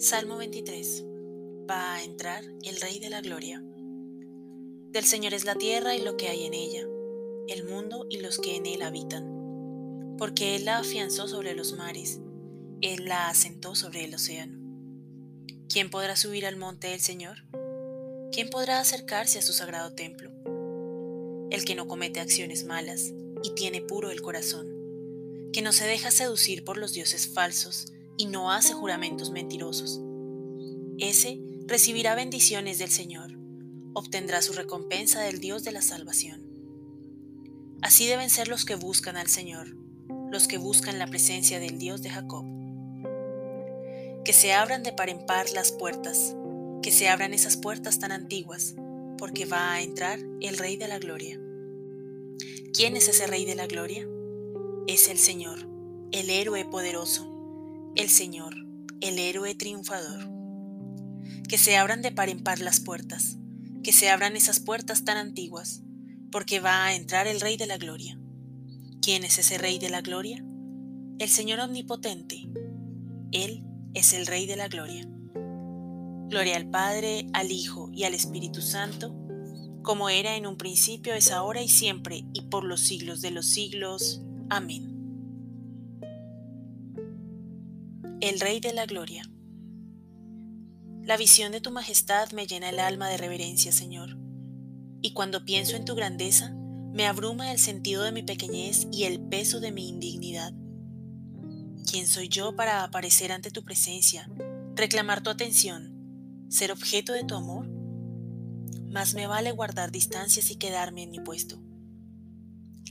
Salmo 23. Va a entrar el Rey de la Gloria. Del Señor es la tierra y lo que hay en ella, el mundo y los que en él habitan. Porque Él la afianzó sobre los mares, Él la asentó sobre el océano. ¿Quién podrá subir al monte del Señor? ¿Quién podrá acercarse a su sagrado templo? El que no comete acciones malas y tiene puro el corazón, que no se deja seducir por los dioses falsos, y no hace juramentos mentirosos. Ese recibirá bendiciones del Señor, obtendrá su recompensa del Dios de la salvación. Así deben ser los que buscan al Señor, los que buscan la presencia del Dios de Jacob. Que se abran de par en par las puertas, que se abran esas puertas tan antiguas, porque va a entrar el Rey de la Gloria. ¿Quién es ese Rey de la Gloria? Es el Señor, el héroe poderoso el Señor, el héroe triunfador. Que se abran de par en par las puertas, que se abran esas puertas tan antiguas, porque va a entrar el Rey de la Gloria. ¿Quién es ese Rey de la Gloria? El Señor Omnipotente. Él es el Rey de la Gloria. Gloria al Padre, al Hijo y al Espíritu Santo, como era en un principio, es ahora y siempre, y por los siglos de los siglos. Amén. El Rey de la Gloria. La visión de tu majestad me llena el alma de reverencia, Señor, y cuando pienso en tu grandeza, me abruma el sentido de mi pequeñez y el peso de mi indignidad. ¿Quién soy yo para aparecer ante tu presencia, reclamar tu atención, ser objeto de tu amor? Más me vale guardar distancias y quedarme en mi puesto.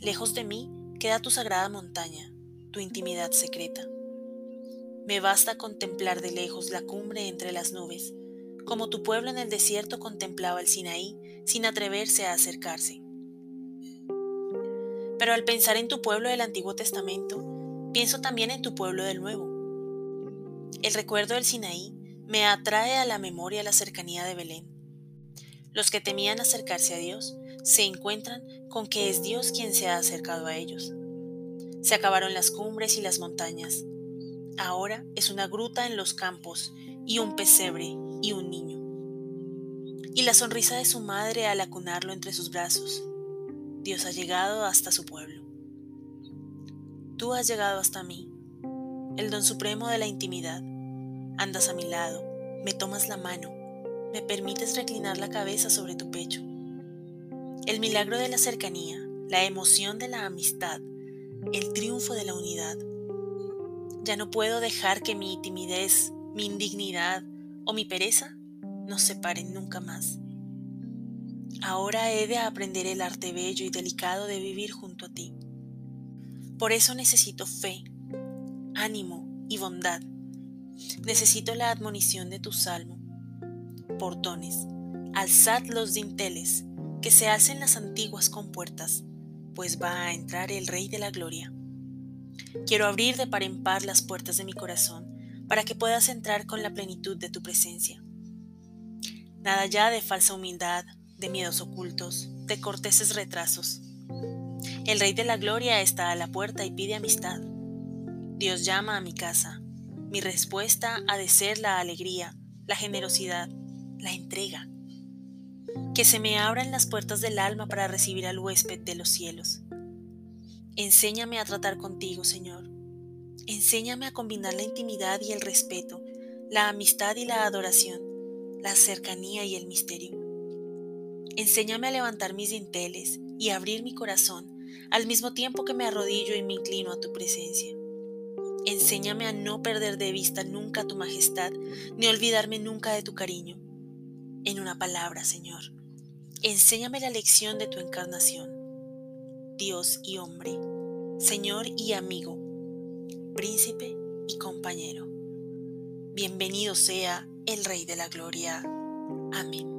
Lejos de mí queda tu sagrada montaña, tu intimidad secreta. Me basta contemplar de lejos la cumbre entre las nubes, como tu pueblo en el desierto contemplaba el Sinaí sin atreverse a acercarse. Pero al pensar en tu pueblo del Antiguo Testamento, pienso también en tu pueblo del Nuevo. El recuerdo del Sinaí me atrae a la memoria la cercanía de Belén. Los que temían acercarse a Dios se encuentran con que es Dios quien se ha acercado a ellos. Se acabaron las cumbres y las montañas, Ahora es una gruta en los campos y un pesebre y un niño. Y la sonrisa de su madre al acunarlo entre sus brazos. Dios ha llegado hasta su pueblo. Tú has llegado hasta mí, el don supremo de la intimidad. Andas a mi lado, me tomas la mano, me permites reclinar la cabeza sobre tu pecho. El milagro de la cercanía, la emoción de la amistad, el triunfo de la unidad ya no puedo dejar que mi timidez, mi indignidad o mi pereza nos separen nunca más. Ahora he de aprender el arte bello y delicado de vivir junto a ti. Por eso necesito fe, ánimo y bondad. Necesito la admonición de tu salmo. Portones, alzad los dinteles, que se alcen las antiguas compuertas, pues va a entrar el Rey de la Gloria. Quiero abrir de par en par las puertas de mi corazón para que puedas entrar con la plenitud de tu presencia. Nada ya de falsa humildad, de miedos ocultos, de corteses retrasos. El Rey de la Gloria está a la puerta y pide amistad. Dios llama a mi casa. Mi respuesta ha de ser la alegría, la generosidad, la entrega. Que se me abran las puertas del alma para recibir al huésped de los cielos. Enséñame a tratar contigo, Señor. Enséñame a combinar la intimidad y el respeto, la amistad y la adoración, la cercanía y el misterio. Enséñame a levantar mis dinteles y abrir mi corazón al mismo tiempo que me arrodillo y me inclino a tu presencia. Enséñame a no perder de vista nunca tu majestad, ni olvidarme nunca de tu cariño. En una palabra, Señor, enséñame la lección de tu encarnación Dios y hombre, Señor y amigo, príncipe y compañero. Bienvenido sea el Rey de la Gloria. Amén.